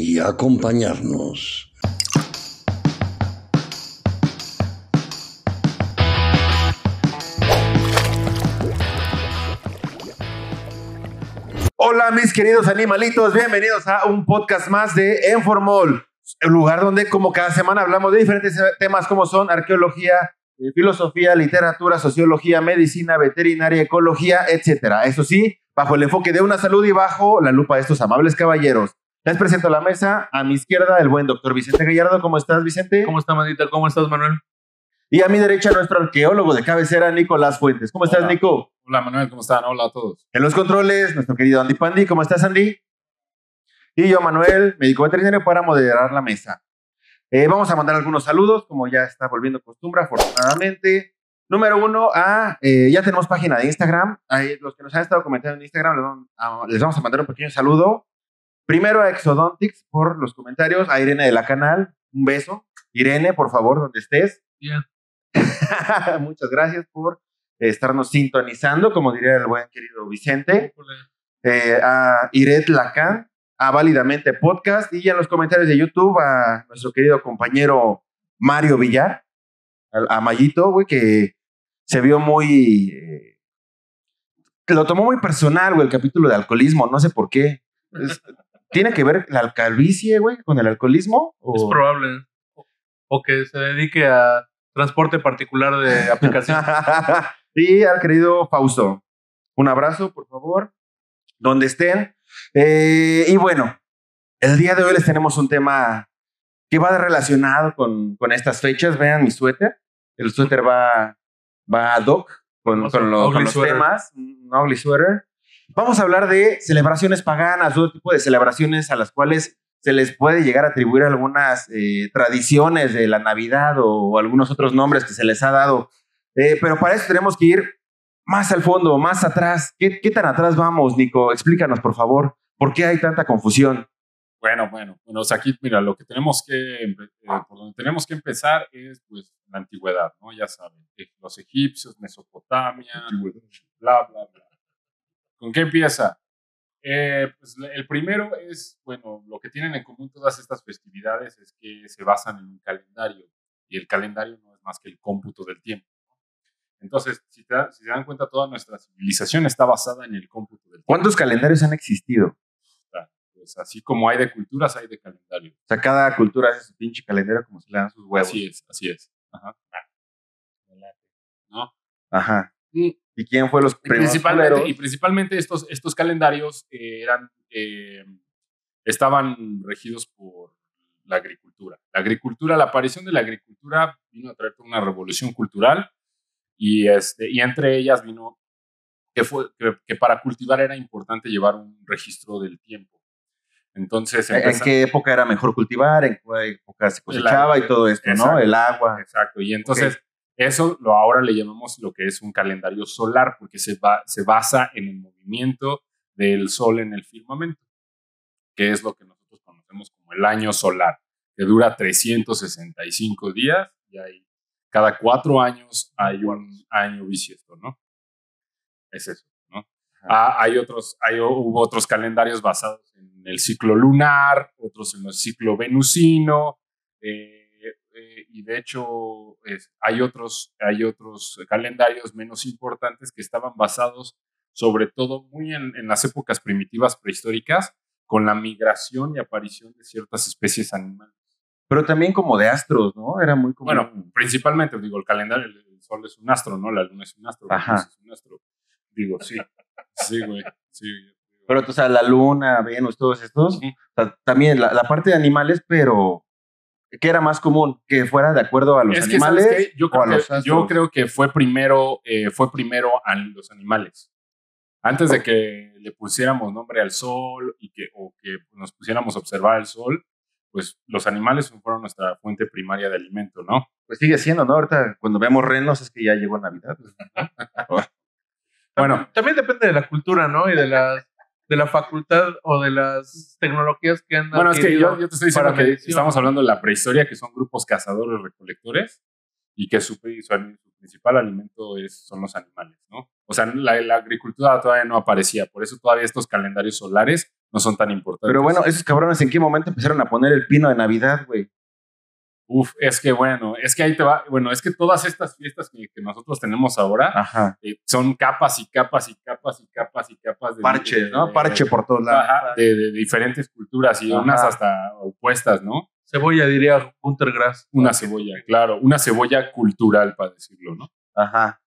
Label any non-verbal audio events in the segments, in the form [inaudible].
y acompañarnos. Hola mis queridos animalitos, bienvenidos a un podcast más de Enformol, el lugar donde como cada semana hablamos de diferentes temas como son arqueología, eh, filosofía, literatura, sociología, medicina, veterinaria, ecología, etcétera. Eso sí, bajo el enfoque de una salud y bajo la lupa de estos amables caballeros. Les presento la mesa, a mi izquierda, el buen doctor Vicente Gallardo. ¿Cómo estás, Vicente? ¿Cómo está, Manita? ¿Cómo estás, Manuel? Y a mi derecha, nuestro arqueólogo de cabecera, Nicolás Fuentes. ¿Cómo estás. Nico? Hola, Manuel, ¿cómo están? Hola a todos. En los controles, nuestro querido Andy Pandi. ¿Cómo estás, Andy? Y yo, Manuel, médico veterinario, para moderar la mesa. Eh, vamos a mandar algunos saludos, como ya está volviendo costumbre, afortunadamente. Número uno, a, eh, ya tenemos página de Instagram. Ahí, los que nos han estado comentando en Instagram, les vamos, a, les vamos a mandar un pequeño saludo. Primero a Exodontics por los comentarios, a Irene de la canal, un beso. Irene, por favor, donde estés. [laughs] Muchas gracias por estarnos sintonizando, como diría el buen querido Vicente. Eh, a Iret Lacan, a Válidamente Podcast y en los comentarios de YouTube a nuestro querido compañero Mario Villar, a, a Mayito, güey, que se vio muy... eh, lo tomó muy personal, güey, el capítulo de alcoholismo, no sé por qué. Es- ¿Tiene que ver la calvicie, güey, con el alcoholismo? ¿O- Es probable. O que se dedique a transporte particular de [laughs] aplicación. y al querido Fausto. Un abrazo, por favor, donde estén. Eh, y bueno, el día de hoy les tenemos un tema que va relacionado con, con estas fechas. Vean mi suéter. El suéter va, va ad hoc con, con lo- ugly con los sweater. temas. Un ugly sweater. Vamos a hablar de celebraciones paganas, todo tipo de celebraciones a las cuales se les puede llegar a atribuir algunas eh, tradiciones de la Navidad o, algunos otros nombres que se les ha dado. Eh, pero para eso tenemos que ir más al fondo, más atrás. ¿Qué, qué tan atrás vamos, Nico? Explícanos, por favor. ¿Por qué hay tanta confusión? Bueno, bueno, bueno, o sea, aquí, mira, lo que tenemos que, eh, por donde tenemos que empezar es, pues, la antigüedad, ¿no? Ya saben, eh, los egipcios, Mesopotamia, bla, bla, bla. ¿Con qué empieza? Eh, pues, el primero es, bueno, lo que tienen en común todas estas festividades es que se basan en un calendario, y el calendario no es más que el cómputo del tiempo. Entonces, si, te si se dan cuenta, toda nuestra civilización está basada en el cómputo del tiempo. ¿Cuántos calendarios han existido? Pues así como hay de culturas, hay de calendario. O sea, cada cultura hace su pinche calendario como si le dan sus huevos. Así es, así es. Ajá. ¿No? Ajá. ¿Y quién fue los primeros principalmente, culeros? y principalmente estos, estos calendarios eh, eran, eh, estaban regidos por la agricultura. La agricultura, la aparición de la agricultura vino a traer una revolución cultural y, este, y entre ellas vino que, fue, que, que para cultivar era importante llevar un registro del tiempo. Entonces, ¿En qué época era mejor cultivar? ¿En qué época se cosechaba agua. y todo esto, no? Exacto. El agua. Exacto, y entonces eso lo ahora le llamamos lo que es un calendario solar, porque se, ba- se basa en el movimiento del sol en el firmamento, que es lo que nosotros conocemos como el año solar, que dura 365 días y hay, cada cuatro años hay un año bisiesto, ¿no? Es eso, ¿no? Ah, hay otros, hay, hubo otros calendarios basados en el ciclo lunar, otros en el ciclo venusino, eh, eh, y de hecho es- hay, otros, hay otros calendarios menos importantes que estaban basados sobre todo muy en, en las épocas primitivas prehistóricas con la migración y aparición de ciertas especies animales. Pero también como de astros, ¿no? Era muy común. Bueno, principalmente, digo, el calendario, el, sol es un astro, ¿no? La luna es un astro, Ajá. Es un astro. Digo, sí, sí, güey, sí. Pero, o sea, la luna, Venus, todos estos. O sea, también la, la parte de animales, pero ¿qué era más común? ¿Que fuera de acuerdo a los es animales. Yo o a creo, los que, yo creo que fue primero, eh, fue primero a los animales. Antes de que le pusiéramos nombre al sol y que, o que nos pusiéramos a observar el sol, pues los animales fueron nuestra fuente primaria de alimento, ¿no? Pues sigue siendo, ¿no? Ahorita cuando vemos renos es que ya llegó Navidad. [laughs] bueno. También depende de la cultura, ¿no? Y de las de la facultad o de las tecnologías que han Bueno, es que yo, te estoy diciendo que estamos hablando de la prehistoria, que son grupos cazadores recolectores y que su, principal alimento es, son los animales, ¿no? O sea, la, la, agricultura todavía no aparecía, por eso todavía estos calendarios solares no son tan importantes. Pero bueno, esos cabrones, ¿en qué momento empezaron a poner el pino de Navidad, güey? Uf, es que bueno, es que ahí te va, bueno, es que todas estas fiestas que, nosotros tenemos ahora eh, son capas y capas y capas y capas y capas de... Parche, ¿no? Parche por todos lados. de, diferentes culturas y unas hasta opuestas, ¿no? Cebolla, diría Hunter Grass. Una cebolla, claro, una cebolla cultural, para decirlo, ¿no? Ajá.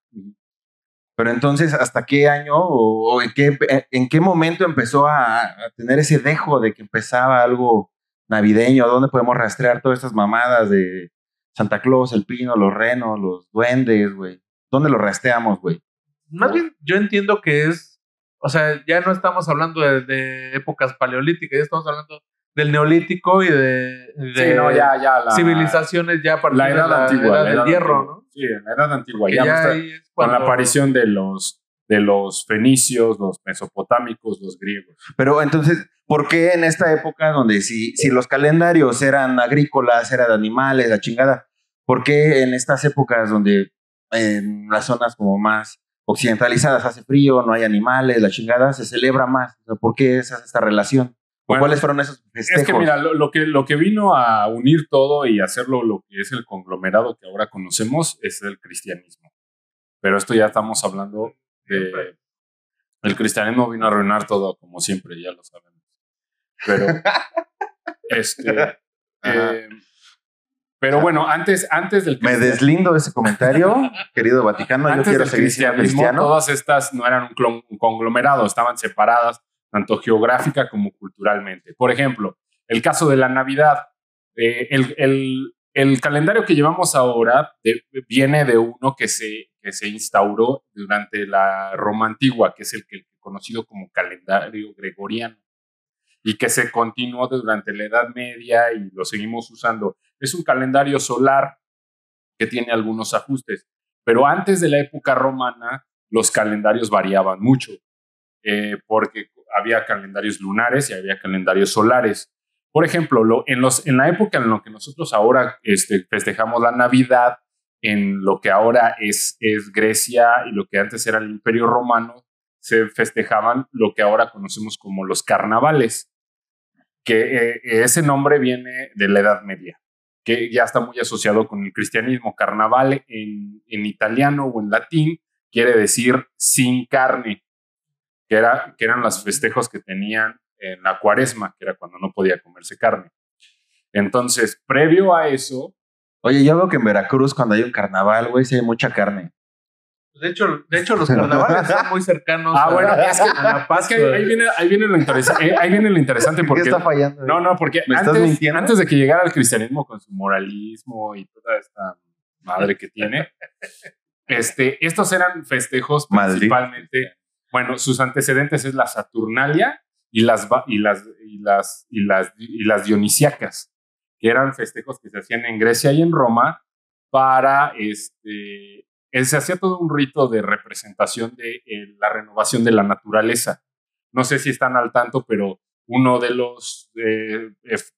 Pero entonces, ¿hasta qué año o, en, qué, en qué momento empezó a, a tener ese dejo de que empezaba algo navideño, ¿dónde podemos rastrear todas estas mamadas de Santa Claus, el pino, los renos, los duendes, güey? ¿Dónde lo rastreamos, güey? Más bien, yo entiendo que es, o sea, ya no estamos hablando de, épocas paleolíticas, ya estamos hablando del neolítico y de, sí, no, ya, ya, civilizaciones ya para la edad antigua, del hierro, ¿no? Sí, la edad antigua, ya, con la aparición de los de los fenicios, los mesopotámicos, los griegos. Pero entonces, ¿por qué en esta época donde si, si los calendarios eran agrícolas, eran de animales, la chingada, ¿por qué en estas épocas donde en las zonas como más occidentalizadas hace frío, no hay animales, la chingada, se celebra más? ¿Por qué esa esta relación? ¿Cuáles fueron esos festejos? Es que mira, lo, que, lo que vino a unir todo y hacerlo lo que es el conglomerado que ahora conocemos es el cristianismo. Pero esto ya estamos hablando el cristianismo vino a arruinar todo, como siempre, ya lo sabemos. Pero, [laughs] este, eh, pero bueno, antes, antes del Me deslindo de ese comentario, [laughs] querido Vaticano. yo quiero seguir siendo cristiano. Todas estas no eran un, conglomerado, estaban separadas tanto geográfica como culturalmente. Por ejemplo, el caso de la Navidad. Eh, el, el, el calendario que llevamos ahora viene de uno que se, que se instauró durante la Roma antigua, que es el, que, conocido como calendario gregoriano, y que se continuó durante la Edad Media y lo seguimos usando. Es un calendario solar que tiene algunos ajustes, pero antes de la época romana los calendarios variaban mucho, eh, porque había calendarios lunares y había calendarios solares. Por ejemplo, en la época en la que nosotros ahora este, festejamos la Navidad, en lo que ahora es, Grecia y lo que antes era el Imperio Romano, se festejaban lo que ahora conocemos como los carnavales, que eh, ese nombre viene de la Edad Media, que ya está muy asociado con el cristianismo. Carnaval en, en italiano o en latín quiere decir sin carne, que, era, que eran los festejos que tenían en la cuaresma, que era cuando no podía comerse carne. Entonces, previo a eso... Oye, yo veo que en Veracruz cuando hay un carnaval, güey, sí hay mucha carne. De hecho, de hecho los carnavales son muy cercanos [laughs] ah, bueno, es que, a la paz. ahí, viene, ahí, viene lo eh, ahí viene lo interesante. Porque, ¿Qué está fallando? No, no, porque antes, antes de que llegara el cristianismo con su moralismo y toda esta madre que tiene, [laughs] este, estos eran festejos principalmente... Bueno, sus antecedentes es la Saturnalia y las, y las, y las, y las, y las dionisiacas, que eran festejos que se hacían en Grecia y en Roma para, este, se hacía todo un rito de representación de eh, la renovación de la naturaleza. No sé si están al tanto, pero uno de los eh,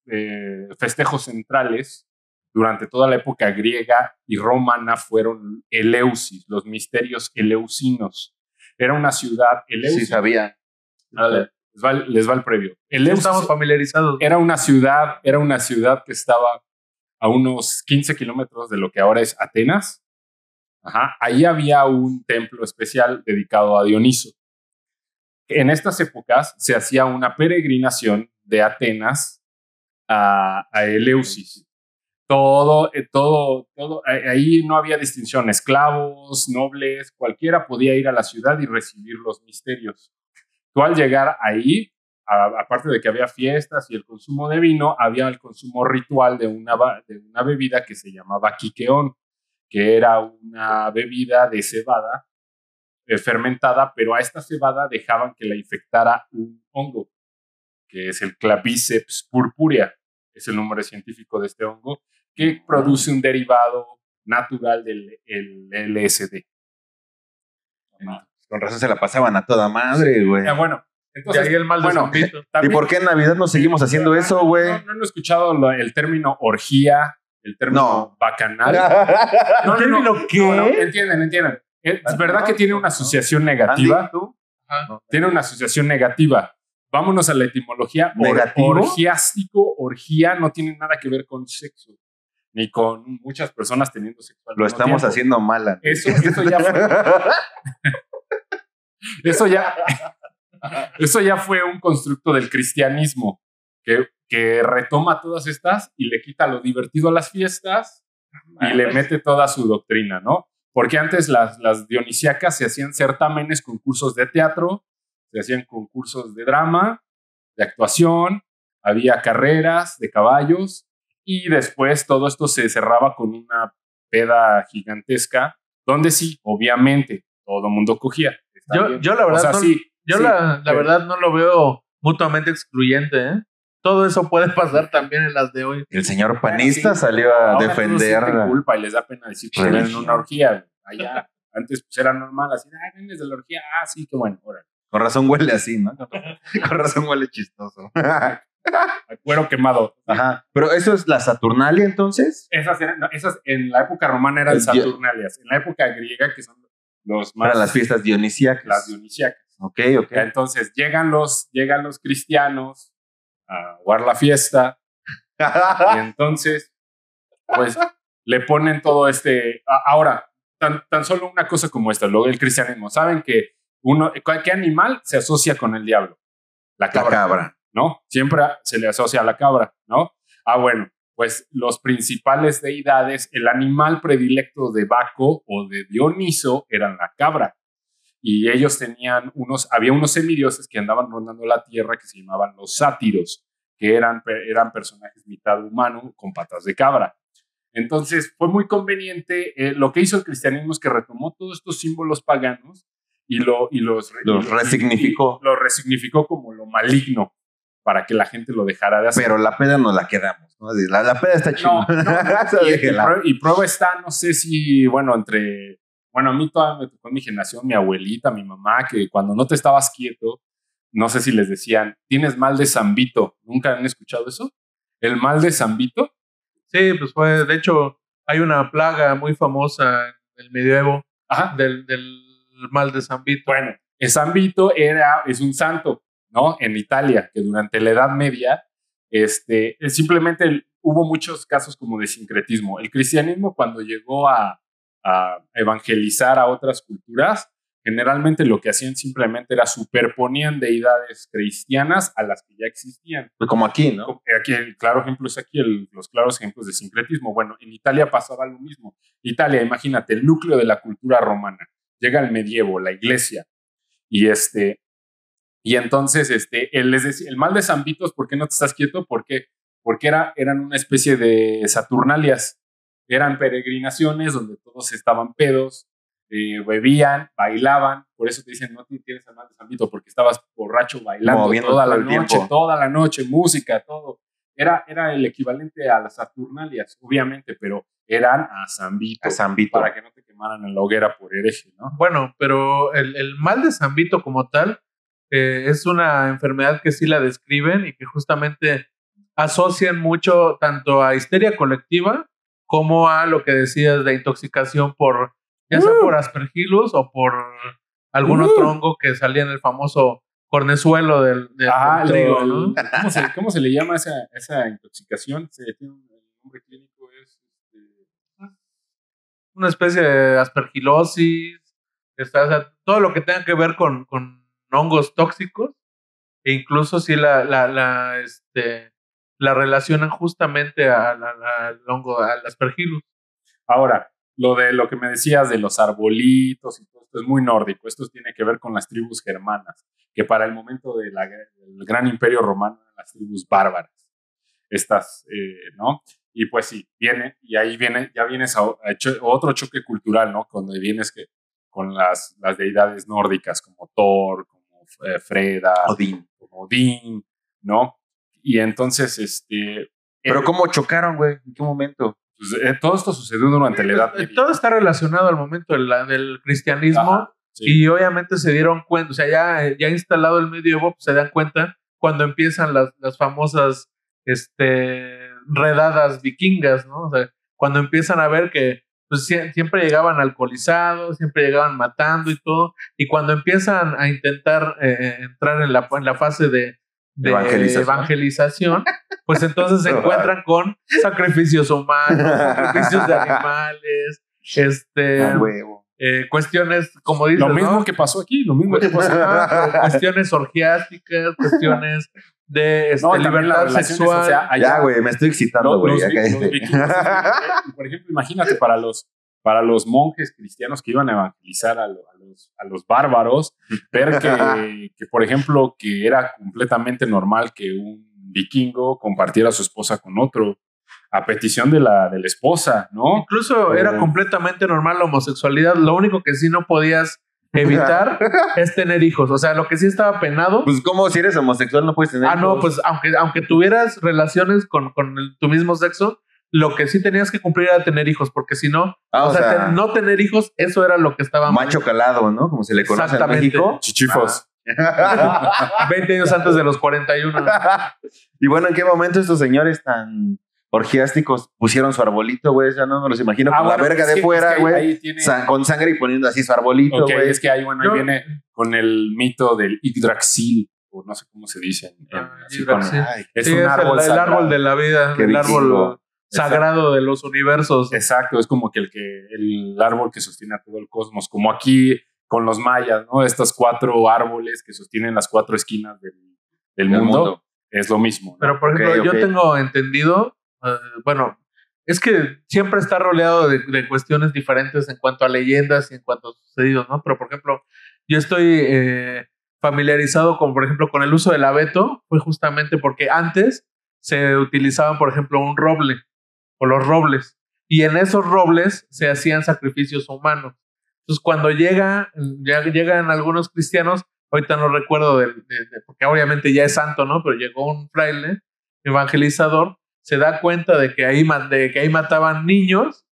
eh, festejos centrales durante toda la época griega y romana fueron Eleusis, los misterios eleusinos. Era una ciudad, Eleusis. Sí, sabía. Les va, el previo. El Estamos familiarizados. Era una ciudad, era una ciudad que estaba a unos 15 kilómetros de lo que ahora es Atenas. Ajá. Ahí había un templo especial dedicado a Dioniso. En estas épocas se hacía una peregrinación de Atenas a, a Eleusis. Todo, eh, todo, todo, ahí no había distinción, esclavos, nobles, cualquiera podía ir a la ciudad y recibir los misterios. Tú al llegar ahí, aparte de que había fiestas y el consumo de vino, había el consumo ritual de una, de una bebida que se llamaba quiqueón, que era una bebida de cebada eh, fermentada, pero a esta cebada dejaban que la infectara un hongo, que es el Claviceps purpurea, es el nombre científico de este hongo, que produce un derivado natural del el LSD. Con razón se la pasaban a toda madre, güey. Ah, bueno, entonces, ahí el mal de bueno. ¿Y por qué en Navidad no seguimos haciendo eso, güey? No, no, han escuchado lo- el término orgía, el término No. bacanal. No, [laughs] no, no, ¿Término qué? no, no, entienden, entienden. Es verdad que tiene una asociación negativa. Andy, ¿tú? Ajá. Tiene una asociación negativa. Vámonos a la etimología. Or- ¿Negativo? orgiástico, orgía, no tiene nada que ver con sexo, ni con muchas personas teniendo sexo. Lo estamos tiempo. haciendo mal. Andy. Eso, eso ya fue. [laughs] Eso ya, eso ya fue un constructo del cristianismo que, que retoma todas estas y le quita lo divertido a las fiestas y le mete toda su doctrina, ¿no? Porque antes las, las dionisíacas se hacían certámenes, concursos de teatro, se hacían concursos de drama, de actuación, había carreras de caballos y después todo esto se cerraba con una peda gigantesca, donde sí, obviamente, todo el mundo cogía. Está Yo, bien. yo la O verdad, sea, no, sí, yo sí, la, la verdad no lo veo mutuamente excluyente. ¿eh? Todo eso puede pasar también en las de hoy. El señor panista Sí, salió a defender. la- culpa y les da pena decir que ven en una orgía. Allá, antes pues era normal, así, ah, vienes de la orgía, ah, sí, qué bueno, órale. Con razón huele así, ¿no? [laughs] Con razón huele chistoso. [laughs] Cuero quemado. Ajá. Pero eso es la Saturnalia entonces. Esas, eran, no, esas en la época romana eran Saturnalias. En la época griega, que son los más. Para las [laughs] fiestas dionisíacas. Las dionisíacas. Ok, ok. Entonces llegan los, llegan los cristianos a jugar la fiesta y [laughs] entonces, pues, le ponen todo este. Ahora, tan, tan solo una cosa como esta, luego el cristianismo. Saben que uno, ¿qué animal se asocia con el diablo? La La cabra. cabra. ¿no? Siempre se le asocia a la cabra, ¿no? Ah, bueno, pues los principales deidades, el animal predilecto de Baco o de Dioniso eran la cabra. Y ellos tenían unos, había unos semidioses que andaban rondando la tierra que se llamaban los sátiros, que eran, eran personajes mitad humano con patas de cabra. Entonces fue muy conveniente. eh, lo que hizo el cristianismo es que retomó todos estos símbolos paganos y, lo, y los, Los resignificó. lo resignificó como lo maligno para que la gente lo dejara de hacer. Pero la peda nos la quedamos. ¿no? La, la peda está chida. no, no, [laughs] y, y déjela. prue- y prueba está, no sé si, bueno, entre, bueno, a mí todavía me tocó en mi generación, mi abuelita, mi mamá, que cuando no te estabas quieto, no sé si les decían, tienes mal de zambito. ¿Nunca han escuchado eso? El mal de zambito. Sí, pues fue, de hecho, hay una plaga muy famosa en el medievo Ajá. del, del mal de San Vito. Bueno, el Zambito era, es un santo, ¿no? En Italia, que durante la Edad Media, este, eh, simplemente hubo muchos casos como de sincretismo. El cristianismo cuando llegó a, a evangelizar a otras culturas, generalmente lo que hacían simplemente era superponían deidades cristianas a las que ya existían. Como aquí, ¿no? Como- Aquí el claro ejemplo es aquí el- los claros ejemplos de sincretismo. Bueno, en Italia pasaba lo mismo. Italia, imagínate, el núcleo de la cultura romana. Llega el medievo, la iglesia. Y este, y entonces, este, él les decía, el mal de San Vitos, ¿por qué no te estás quieto? Porque, porque era, eran una especie de Saturnalias. Eran peregrinaciones donde todos estaban pedos, eh, bebían, bailaban. Por eso te dicen, no te tienes el mal de San Vito, porque estabas borracho bailando Moviendo toda la noche, tiempo. toda la noche, música, todo. Era, era el equivalente a las Saturnalias, obviamente, pero eran a San Vito, A San Vito. para que no te quemaran en la hoguera por hereje, ¿no? Bueno, pero el, el mal de San Vito como tal eh, es una enfermedad que sí la describen y que justamente asocian mucho tanto a histeria colectiva como a lo que decías de intoxicación por, ya sea por aspergillus o por algún Uh. otro hongo que salía en el famoso cornezuelo del, del- Ah, del trigo, lo- ¿no? ¿cómo, se, cómo se le llama esa, esa intoxicación? Se tiene un nombre clínico es este, Una especie de aspergilosis, está, o sea, todo lo que tenga que ver con, con hongos tóxicos, e incluso si la, la, la, este, la relacionan justamente a al hongo, al aspergillus. Ahora, lo de lo que me decías de los arbolitos y todo esto es muy nórdico. Esto tiene que ver con las tribus germanas, que para el momento de la- del gran imperio romano eran las tribus bárbaras. Estas, eh, ¿no? Y pues sí, viene, y ahí viene, ya vienes a, a cho- otro choque cultural, ¿no? Cuando vienes que con las, las deidades nórdicas como Thor, eh, Freda, Odín. ¿no? Y entonces, este, Pero ¿cómo chocaron, güey? ¿En qué momento? pues, eh, todo esto sucedió durante la Edad Eh, Media. Todo está relacionado al momento del, del cristianismo Ajá, sí. y obviamente se dieron cuenta, o sea, ya, ya instalado el medievo, pues, se dan cuenta cuando empiezan las, las famosas este, redadas vikingas, ¿no? O sea, cuando empiezan a ver que pues, sie- siempre llegaban alcoholizados, siempre llegaban matando y todo, y cuando empiezan a intentar eh, eh, entrar en la, en la fase de, de Evangelización. evangelización, pues entonces se [laughs] encuentran con sacrificios humanos, sacrificios de [laughs] animales, este, huevo. Eh, cuestiones, como dices, Lo mismo ¿no? que pasó aquí, lo mismo que pasó Ajá, [laughs] cuestiones orgiásticas, cuestiones de este, No, libertad sexual. o sea, allá- Ya, güey, me estoy excitando, güey. eh, por ejemplo, imagínate para los, para los monjes cristianos que iban a evangelizar a, lo- a los, a los bárbaros, ver que, [laughs] que, por ejemplo, que era completamente normal que un vikingo compartiera a su esposa con otro a petición de la, de la esposa, ¿no? Incluso Eh, era completamente normal la homosexualidad. Lo único que sí no podías evitar [laughs] es tener hijos. O sea, lo que sí estaba penado. Pues, ¿cómo si eres homosexual no puedes tener ah, no, pues aunque, aunque tuvieras relaciones con, con el- tu mismo sexo, lo que sí tenías que cumplir era tener hijos, porque si no, Ah, o, sea, no tener hijos, eso era lo que estaba mal. macho calado, ¿no? Como se le conoce en Exactamente. México. Chichifos. [laughs] 20 años antes de los 41. [laughs] y bueno, ¿en qué momento estos señores tan orgiásticos pusieron su arbolito, güey? Ya no me los imagino Ah, con bueno, la verga es de que- fuera, es que güey. ahí tiene- Sa- con sangre y poniendo así su arbolito, güey. es que ahí, bueno, ahí viene con el mito del Yggdrasil, o no sé cómo se dice. en- Ah, así con- Yggdrasil. Ay, es Sí, un el- árbol el, árbol de la vida, Qué el árbol sagrado de los universos. Exacto, es como que el, que el árbol que sostiene a todo el cosmos, como aquí con los mayas, ¿no? Estos cuatro árboles que sostienen las cuatro esquinas del, del Del mundo, mundo. es lo mismo. ¿no? Pero, por ejemplo, yo tengo entendido, eh, bueno, es que siempre está rodeado de, cuestiones diferentes en cuanto a leyendas y en cuanto a sucedidos, ¿no? Pero, por ejemplo, yo estoy eh, familiarizado con, por ejemplo, con el uso del abeto, fue justamente porque antes se utilizaban, por ejemplo, un roble o los robles, y en esos robles se hacían sacrificios humanos. Entonces, cuando llega, ya llegan algunos cristianos, ahorita no recuerdo, de- porque obviamente ya es santo, ¿no? Pero llegó un fraile evangelizador, se da cuenta de que ahí, de que ahí mataban niños,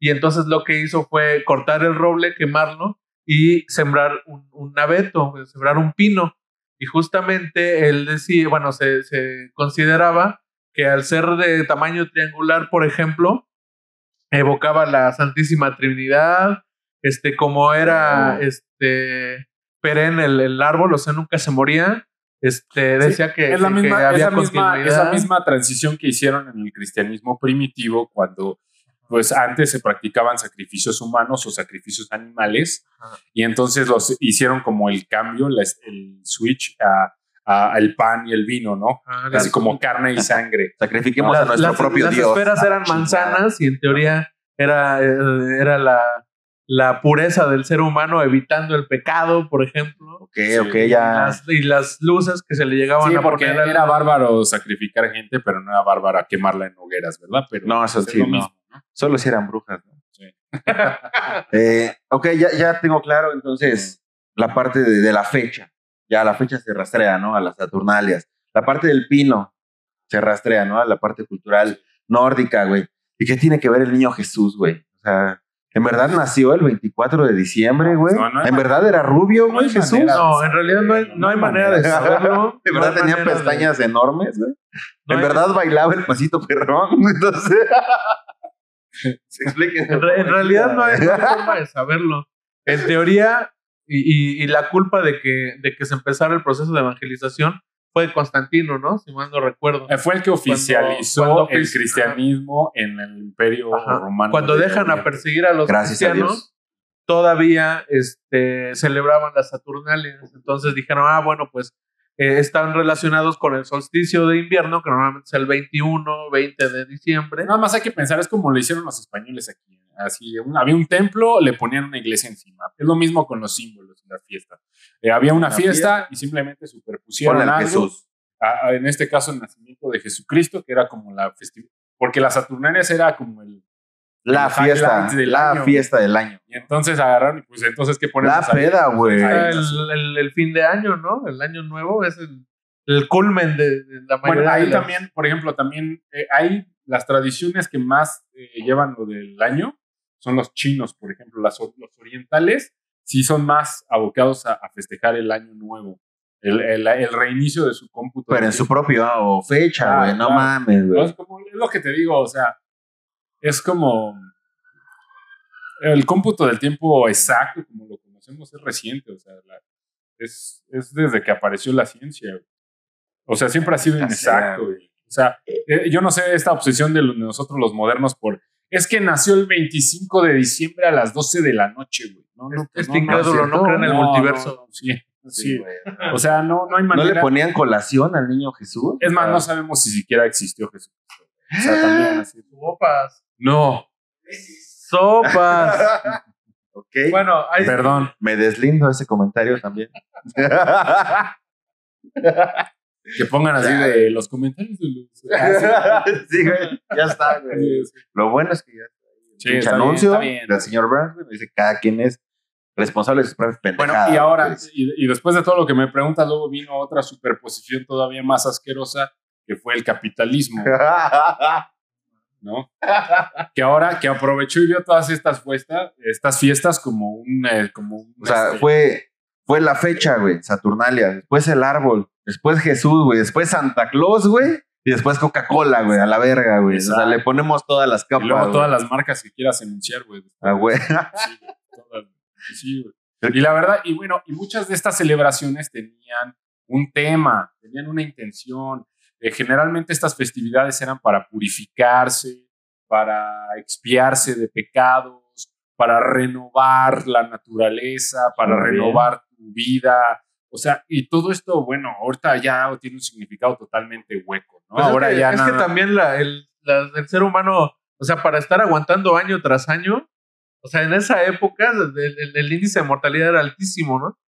y entonces lo que hizo fue cortar el roble, quemarlo y sembrar un, un abeto, sembrar un pino. Y justamente él decía, bueno, se, se consideraba que al ser de tamaño triangular, por ejemplo, evocaba la Santísima Trinidad, este, como era Oh. este perenne el, el árbol, o sea, nunca se moría. Este, Sí, decía que, es la que misma, es había la misma, transición que hicieron en el cristianismo primitivo cuando pues antes se practicaban sacrificios humanos o sacrificios animales Ajá. y entonces los hicieron como el cambio, la- el switch a, a- al pan y el vino, ¿no? Ah, Así las- como carne y sangre. Sacrifiquemos las, a nuestro las- propio las Dios. esferas eran Chingada. manzanas y en teoría era, eh, era la, la pureza del ser humano evitando el pecado, por ejemplo. Ok, Sí. ok, Y ya. las, y las luces que se le llegaban Sí, a porque poner. al- era bárbaro sacrificar gente, pero no era bárbaro quemarla en hogueras, ¿verdad? Pero No, eso es sí, lo no. mismo, ¿no? Solo si eran brujas, ¿no? Sí. [laughs] Eh, ok, ya, ya tengo claro entonces la parte de, de la fecha. Ya la fecha se rastrea, ¿no? A las Saturnalias. La parte del pino se rastrea, ¿no? A la parte cultural nórdica, güey. ¿Y qué tiene que ver el niño Jesús, güey? O sea, ¿en verdad nació el 24 de diciembre, güey? No, no hay ¿En manera. verdad era rubio, güey, Jesús? No, en realidad no hay, manera de saberlo. [laughs] ¿De No verdad tenía de- pestañas enormes, güey? ¿En verdad bailaba el pasito perrón? Entonces... [laughs] se expliquen. En, re- en realidad no hay, no hay forma de saberlo. En teoría, y, y- y la culpa de que, de que se empezara el proceso de evangelización fue de Constantino, ¿no? Si mal no recuerdo. Eh, Fue el que oficializó cuando el cristianismo en el imperio Ajá. romano. Cuando de dejan a perseguir a los Gracias cristianos, todavía este, celebraban las Saturnalias. Entonces dijeron, ah, bueno, pues eh, están relacionados con el solsticio de invierno, que normalmente es el 21, 20 de diciembre. Nada más hay que pensar, es como lo hicieron los españoles aquí. Así, un- había un templo, le ponían una iglesia encima. Es lo mismo con los símbolos la fiesta. Eh, había una Una fiesta, y simplemente superpusieron algo. Jesús. a- a- en este caso, el nacimiento de Jesucristo, que era como la festividad. Porque las Saturnalias era como el, La el fiesta, del la año. fiesta del año. Y entonces agarraron y pues entonces ¿qué ponemos La peda, güey. Ah, el, el- el fin de año, ¿no? El año nuevo es el, el culmen de, de la mayoría Bueno, ahí de las- también, por ejemplo, también eh, hay las tradiciones que más eh, llevan lo del año, son los chinos, por ejemplo, las, los orientales sí son más abocados a, a festejar el año nuevo, el, el- el reinicio de su cómputo. Pero en su propio o fecha, Ah, güey. No claro. mames, güey. es, lo que te digo, o sea, es como el cómputo del tiempo exacto, como lo conocemos, es reciente, o sea, la- es, es desde que apareció la ciencia. güey. O sea, siempre ha sido inexacto. güey. O sea, eh, yo no sé esta obsesión de nosotros los modernos por... Es que nació el 25 de diciembre a las 12 de la noche, güey. No, no, pues Este no, no, incrédulo es no, cierto. cree en el no, multiverso. no, no, sí, Sí. O sea, no, no hay ¿No manera. le ponían colación al niño Jesús? Es más, Ah. no sabemos si siquiera existió Jesús. O sea, también [gasps] así. Sopas. No, Sopas. [laughs] Ok. bueno, hay, perdón. Me deslindo de ese comentario también. [laughs] Que pongan así de los comentarios de los. [laughs] sí, güey. Ya está, güey. Sí, sí. Lo bueno es que ya Sí, está anuncio bien. del señor güey, dice cada quien es responsable de sus propias Bueno, y ahora, pues. y, y después de todo lo que me preguntas, luego vino otra superposición todavía más asquerosa, que fue el capitalismo, [laughs] ¿no? que ahora, que aprovechó y vio todas estas fiestas, estas fiestas como un, eh, como un, o sea, este, fue, fue la fecha, güey, Saturnalia, después el árbol, después Jesús, güey, después Santa Claus, güey, y después Coca-Cola, güey, a la verga, güey. O sea, le ponemos todas las y capas. luego güey. todas las marcas que quieras enunciar, güey. Ah, güey. Sí, [laughs] todas, sí, güey. Y la verdad, y bueno, y muchas de estas celebraciones tenían un tema, tenían una intención. Eh, generalmente estas festividades eran para purificarse, para expiarse de pecados, para renovar la naturaleza, para Muy bien. renovar tu vida. O sea, y todo esto, bueno, ahorita ya tiene un significado totalmente hueco, ¿no? Pues es Ahora que, ya es que también la- el, la- el ser humano, o sea, para estar aguantando año tras año, o sea, en esa época el, el- el índice de mortalidad era altísimo, ¿no?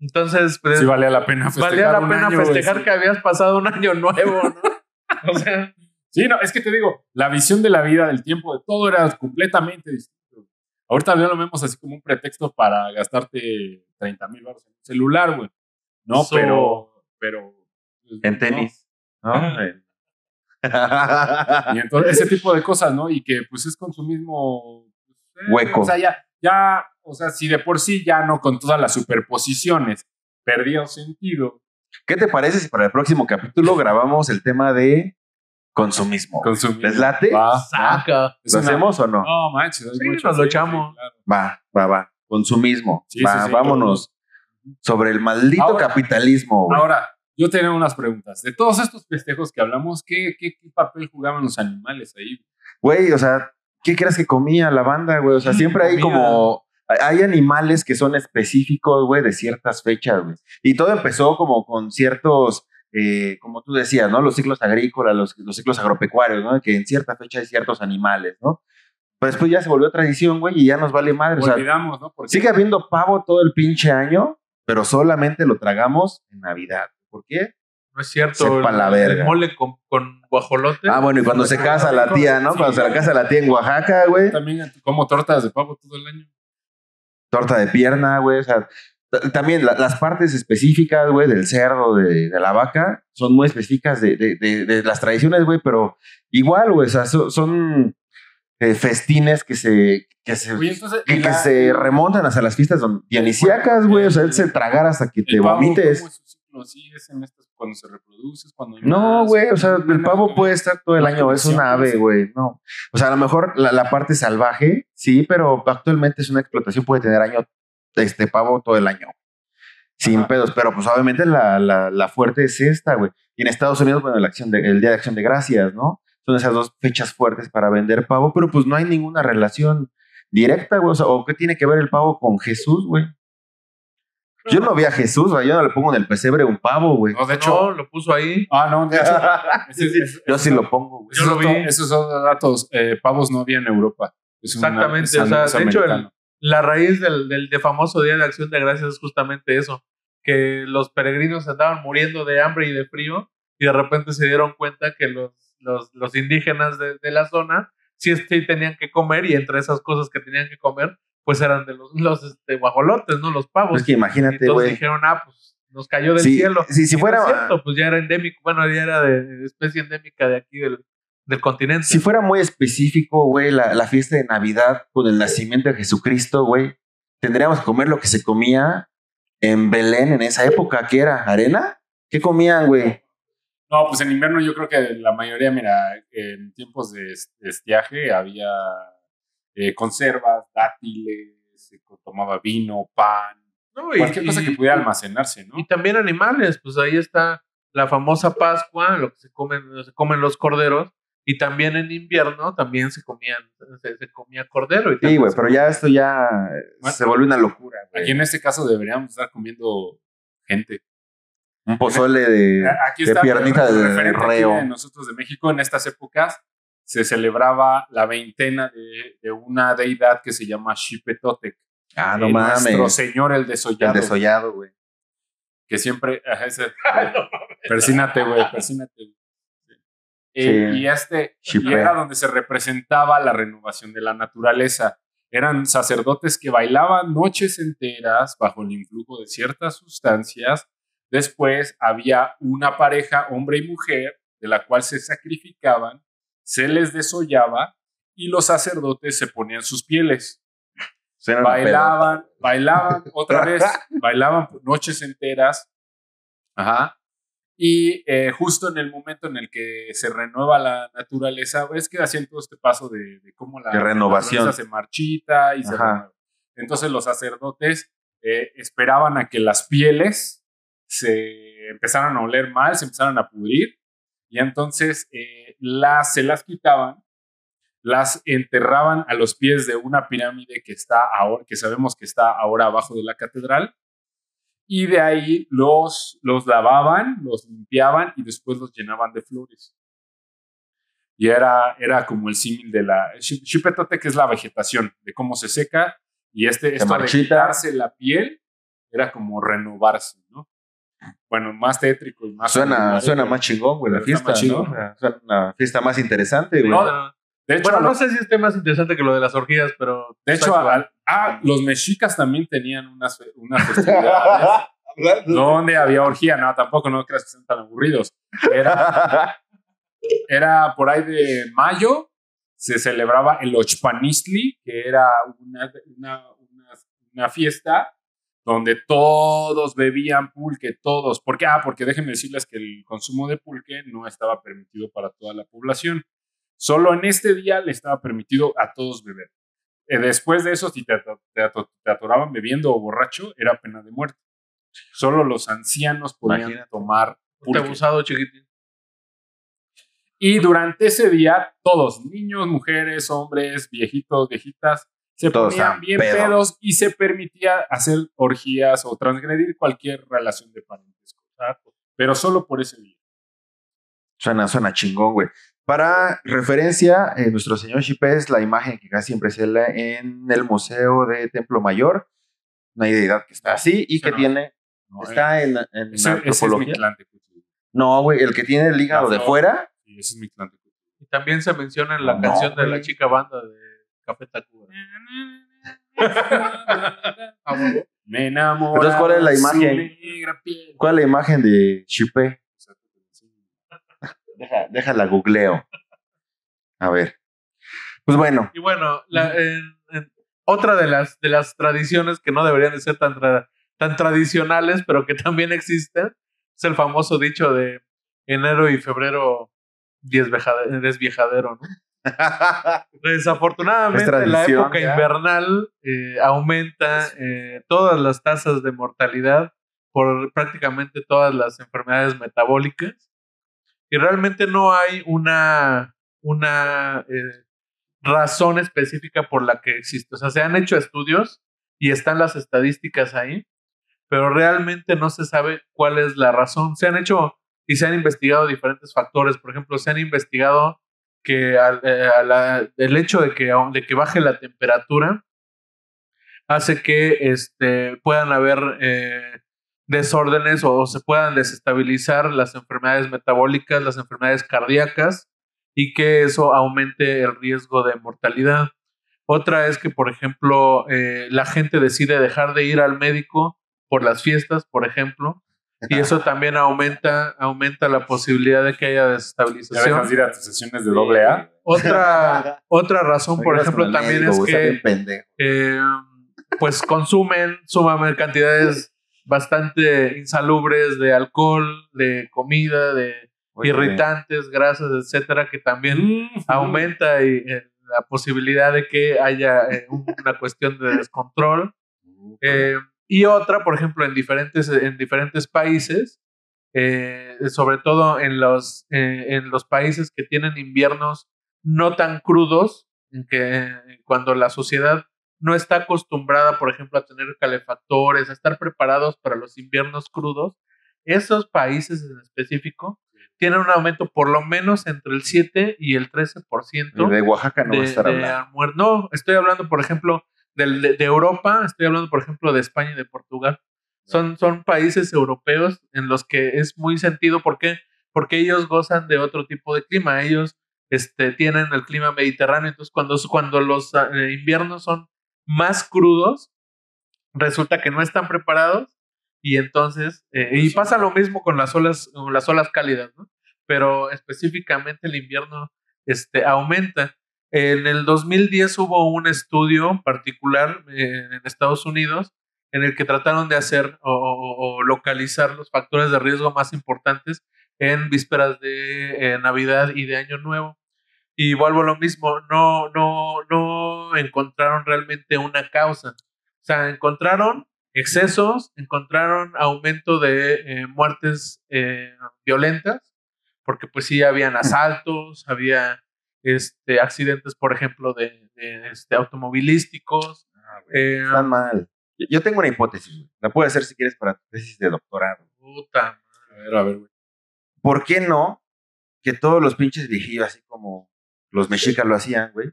Entonces, pues, sí valía la pena festejar valía la un pena año, festejar que habías pasado un año nuevo, ¿no? [laughs] O sea, Sí, no, es que te digo, la visión de la vida, del tiempo, de todo era completamente distinto. Ahorita ya lo vemos así como un pretexto para gastarte 30 mil baros en un celular, güey. No, So- pero, pero. pues, En no. tenis. ¿no? Y entonces, ese tipo de cosas, ¿no? Y que pues es consumismo pues, eh, Hueco. O sea, ya, ya, o sea, si de por sí ya no con todas las superposiciones perdía sentido. ¿Qué te parece si para el próximo capítulo grabamos el tema de consumismo? Consumir. ¿Les late? Va, saca. Es ¿Lo una- hacemos o no? No, manches. es Sí, mucho, nos lo echamos. claro. Va, va, va. Consumismo. Sí, va, sí, sí. vámonos. Sobre el maldito Ahora- capitalismo, güey. Ahora, yo tenía unas preguntas. De todos estos festejos que hablamos, ¿qué, qué, qué papel jugaban los animales ahí? Güey, o sea, ¿qué crees que comía la banda, güey? O sea, siempre hay como. hay- animales que son específicos, güey, de ciertas fechas, güey. Y todo empezó como con ciertos, eh, como tú decías, ¿no? Los ciclos agrícolas, los, los ciclos agropecuarios, ¿no? Que en cierta fecha hay ciertos animales, ¿no? Pero después ya se volvió tradición, güey, y ya nos vale madre. O sea, Olvidamos, ¿no? Porque sigue habiendo pavo todo el pinche año, pero solamente lo tragamos en Navidad. ¿Por qué? No es cierto. Sepa el, la el verga. mole con, con guajolote. Ah, bueno, y cuando se casa la tía, ¿no? Sí. Cuando se la casa la tía en Oaxaca, güey. también como tortas de pavo todo el año. torta de pierna, güey. O sea, también la- las partes específicas, güey, del cerdo, de, de la vaca, son muy específicas de, de- de- de las tradiciones, güey, pero igual, güey, o sea, so- son eh, festines que se, que se, Oye, entonces, que, se remontan hacia las fiestas dionisíacas, güey. O sea, es el tragar hasta que te pavo, vomites. ¿cómo es su ciclo? ¿Sí es en estas- cuando se reproduce? Cuando No, güey, o sea, el pavo puede estar todo el año, es un ave, sí. güey, no. O sea, a lo mejor la, la parte salvaje, sí, pero actualmente es una explotación, puede tener año, este pavo todo el año. Sin Ajá. pedos, pero pues obviamente la, la, la fuerte es esta, güey. Y en Estados Unidos, bueno, la acción de- el Día de Acción de Gracias, ¿no? Son esas dos fechas fuertes para vender pavo, pero pues no hay ninguna relación directa, güey. O sea, ¿o qué tiene que ver el pavo con Jesús, güey? Yo no vi a Jesús, güey. Yo no le pongo en el pesebre un pavo, güey. No, de hecho. No, lo puso ahí. Ah, no, de hecho. [laughs] ese- ese- Yo sí lo pongo, güey. Yo lo esos vi. Esos son datos. eh, pavos no había en Europa. Es una- Exactamente, es o sea, es de hecho, el-. La raíz del, del de famoso Día de Acción de Gracias es justamente eso, que los peregrinos andaban muriendo de hambre y de frío y de repente se dieron cuenta que los, los, los indígenas de, de la zona sí, sí tenían que comer y entre esas cosas que tenían que comer, pues eran de los, los este, guajolotes, ¿no? Los pavos. Es que imagínate, Entonces güey. dijeron, ah, pues nos cayó del Sí, cielo. sí, si Y no fuera- es cierto, pues ya era endémico, bueno, ya era de, de especie endémica de aquí del, del continente. Si fuera muy específico, güey, la, la fiesta de Navidad con el nacimiento de Jesucristo, güey, tendríamos que comer lo que se comía en Belén en esa época, que era arena. ¿Qué comían, güey? No, pues en invierno yo creo que la mayoría, mira, en tiempos de es- de estiaje había eh, conservas, dátiles, se tomaba vino, pan, No, y- cualquier cosa que pudiera almacenarse, ¿no? Y también animales, pues ahí está la famosa Pascua, lo que se comen, se comen los corderos, y también en invierno también se comían, se, se comía cordero. Y Sí, güey, pero comía- ya esto ya Bueno, se volvió una locura, Aquí en este caso deberíamos estar comiendo gente. Un pozole de, Aquí de está piernita de referente aquí reo. de nosotros de México en estas épocas se celebraba la veintena de, de una deidad que se llama Xipetotec. Ah, no Eh, Nuestro mames. Señor el El desollado. desollado, güey. que siempre. ese- [laughs] persínate, güey, persínate. güey. Sí. Eh, Sí. Y este y era donde se representaba la renovación de la naturaleza. Eran sacerdotes que bailaban noches enteras bajo el influjo de ciertas sustancias. Después había una pareja, hombre y mujer, de la cual se sacrificaban, se les desollaba y los sacerdotes se ponían sus pieles Suena bailaban, bailaban otra [laughs] vez, bailaban noches enteras. Ajá. Y eh, justo en el momento en el que se renueva la naturaleza, es que hacían todo este paso de, de cómo la De renovación. naturaleza se marchita y se. Entonces los sacerdotes eh, esperaban a que las pieles se empezaran a oler mal, se empezaran a pudrir, y entonces eh, las, se las quitaban las enterraban a los pies de una pirámide que está ahora, que sabemos que está ahora abajo de la catedral, y de ahí los, los lavaban, los limpiaban y después los llenaban de flores. Y era, era como el símil de la Xipetote, que es la vegetación, de cómo se seca, y este, esto de quitarse la piel era como renovarse, ¿no? Bueno, más tétrico y más... Suena, suena más chingón, güey, la fiesta, más ¿no? Suena una fiesta más interesante, güey. No, No, De hecho, bueno, lo- no sé si esté más interesante que lo de las orgías, pero. De hecho, al- ah, los mexicas también tenían unas, unas [laughs] festividades donde había orgía. No, tampoco, no creas que sean tan aburridos. Era, [laughs] era por ahí de mayo, se celebraba el Ochpanistli, que era una, una, una, una fiesta donde todos bebían pulque, todos. ¿Por qué? Ah, porque déjenme decirles que el consumo de pulque no estaba permitido para toda la población. Solo en este día le estaba permitido a todos beber. Eh, después de eso, si te, ato- te ato- te atoraban bebiendo o borracho, era pena de muerte. Solo los ancianos podían Imagínate. tomar Te pulque. abusado, chiquitín. Y durante ese día, todos, niños, mujeres, hombres, viejitos, viejitas, se Todos ponían bien pedo. pedos y se permitía hacer orgías o transgredir cualquier relación de parentesco. ¿verdad? Pero solo por ese día. Suena, suena chingón, güey. Para referencia, eh, nuestro señor Chipe es la imagen que casi siempre se lee en el Museo de Templo Mayor. Una deidad que está así y que no. tiene. ¿no? Está en, en ese, ese es antropología. No, güey, el que tiene el hígado La de fuera. Sí, ese es Mictlantecutli. Y también se menciona en la No, canción de la chica banda de Café Tacuba. [laughs] Ah. Me enamoré. Entonces, ¿cuál es la imagen? ¿Cuál es la imagen de Chipe? Deja, déjala googleo. A ver. Pues bueno, Y bueno, la- otra de las, de las tradiciones que no deberían de ser tan, tra- tan tradicionales, pero que también existen, es el famoso dicho de enero y febrero desviejadero, ¿no? Desafortunadamente, Es la época ya. invernal eh, aumenta eh, todas las tasas de mortalidad por prácticamente todas las enfermedades metabólicas. Y realmente no hay una, una eh, razón específica por la que existe. O sea, se han hecho estudios y están las estadísticas ahí, pero realmente no se sabe cuál es la razón. Se han hecho y se han investigado diferentes factores. Por ejemplo, se han investigado que eh, a el hecho de que, de que baje la temperatura hace que este, puedan haber eh, desórdenes o, se puedan desestabilizar las enfermedades metabólicas, las enfermedades cardíacas y que eso aumente el riesgo de mortalidad. Otra es que, por ejemplo, eh, la gente decide dejar de ir al médico por las fiestas, por ejemplo, y eso [laughs] también aumenta, aumenta la posibilidad de que haya Ya desestabilización. dejas de ir a tus sesiones de doble A. Otra, [laughs] otra razón, por ejemplo, también médico, es que bien eh, pues consumen sumamente cantidades bastante insalubres de alcohol, de comida, de Oye, irritantes, grasas, etcétera, que también [laughs] aumenta y, eh, la posibilidad de que haya eh, una cuestión de descontrol. Eh, y otra, por ejemplo, en diferentes, en diferentes países, eh, sobre todo en los, eh, en los países que tienen inviernos no tan crudos, en que eh, cuando la sociedad no está acostumbrada, por ejemplo, a tener calefactores, a estar preparados para los inviernos crudos, esos países en específico tienen un aumento por lo menos entre el 7 y el 13% Y de Oaxaca no va a de, estar de hablando. No, estoy hablando, por ejemplo, de, de Europa, estoy hablando, por ejemplo, de España y de Portugal. Son, son países europeos en los que es muy sentido. ¿Por qué? Porque ellos gozan de otro tipo de clima. Ellos este, tienen el clima mediterráneo. Entonces, cuando, cuando los eh, inviernos son más crudos, resulta que no están preparados. Y entonces, eh, y pasa lo mismo con las olas, con las olas cálidas, ¿no? Pero específicamente el invierno este, aumenta. En el 2010 hubo un estudio particular eh, en Estados Unidos en el que trataron de hacer o, localizar los factores de riesgo más importantes en vísperas de eh, Navidad y de Año Nuevo. Y vuelvo a lo mismo, no, no, no encontraron realmente una causa. O sea, encontraron excesos, encontraron aumento de eh, muertes eh, violentas, porque pues sí habían asaltos, había este, accidentes, por ejemplo, de, de, este, automovilísticos. Ah, eh, Están mal. Yo- tengo una hipótesis. La puedes hacer si quieres para tu tesis de doctorado. puta, A ver, a ver, güey. ¿Por qué no que todos los pinches viejillos, así como los mexicas lo hacían, güey,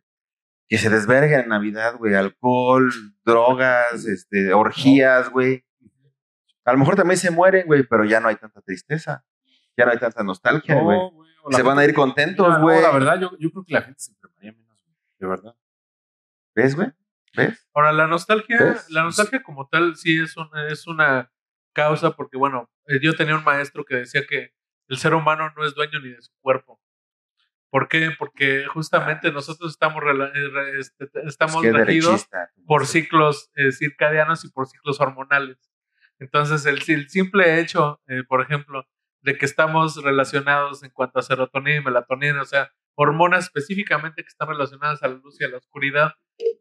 que se desverguen en Navidad, güey, alcohol, drogas, este, orgías, güey? A lo mejor también se mueren, güey, pero ya no hay tanta tristeza, ya no hay tanta nostalgia, güey. No, güey, se van a gente- ir contentos, Mira, no, güey. la verdad, yo, yo creo que la gente se enfermaría menos, güey. De verdad. ¿Ves, güey? ¿Ves? Ahora, la nostalgia, ¿Ves? la nostalgia como tal sí es una, es una causa, porque bueno, eh, yo tenía un maestro que decía que el ser humano no es dueño ni de su cuerpo. ¿Por qué? Porque justamente nosotros estamos, eh, este, estamos Qué regidos derechista. por ciclos eh, circadianos y por ciclos hormonales. Entonces, el, el simple hecho, eh, por ejemplo, de que estamos relacionados en cuanto a serotonina y melatonina, o sea, hormonas específicamente que están relacionadas a la luz y a la oscuridad,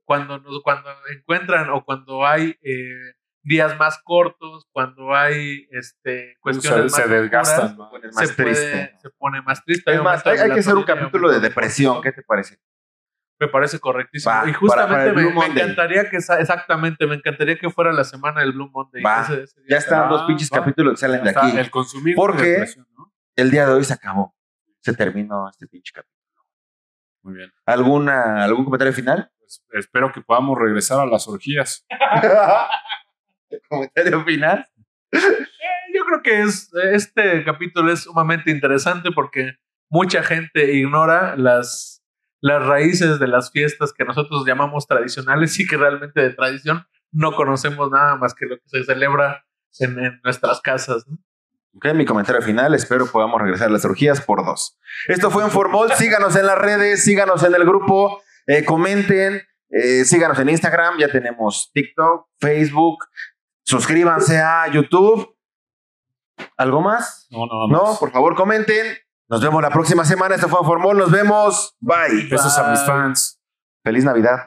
cuando, nos, cuando encuentran o cuando hay eh, días más cortos, cuando hay este, cuestiones se, más se desgastan. oscuras, ¿no? Pones se, más puede- triste. se pone más triste. Es más, aumento hay, hay que hacer un capítulo de depresión. ¿Qué te parece? Me parece correctísimo. Va, y justamente me, encantaría que, exactamente, me encantaría que fuera la semana del Blue Monday. Va, Ese- ese día Ya están Va, dos pinches capítulos que salen de aquí. El consumir ¿Por de qué? depresión, ¿no? El día de hoy se acabó. Se terminó este pinche capítulo. Muy bien. ¿Alguna, ¿Algún comentario final? Pues, espero que podamos regresar a las orgías. [laughs] ¿Comentario final? Eh, Yo creo que es, este capítulo es sumamente interesante porque mucha gente ignora las, las raíces de las fiestas que nosotros llamamos tradicionales y que realmente de tradición no conocemos nada más que lo que se celebra en, en nuestras casas. ¿no? Ok, mi comentario final. Espero podamos regresar a las orgías por dos. Esto fue en Formol. Síganos en las redes, síganos en el grupo, eh, comenten, eh, síganos en Instagram. Ya tenemos TikTok, Facebook. Suscríbanse a YouTube. ¿Algo más? No, no, No, por favor, comenten. Nos vemos la próxima semana. Esto fue Formol. Nos vemos. Bye. Besos a mis fans. Feliz Navidad.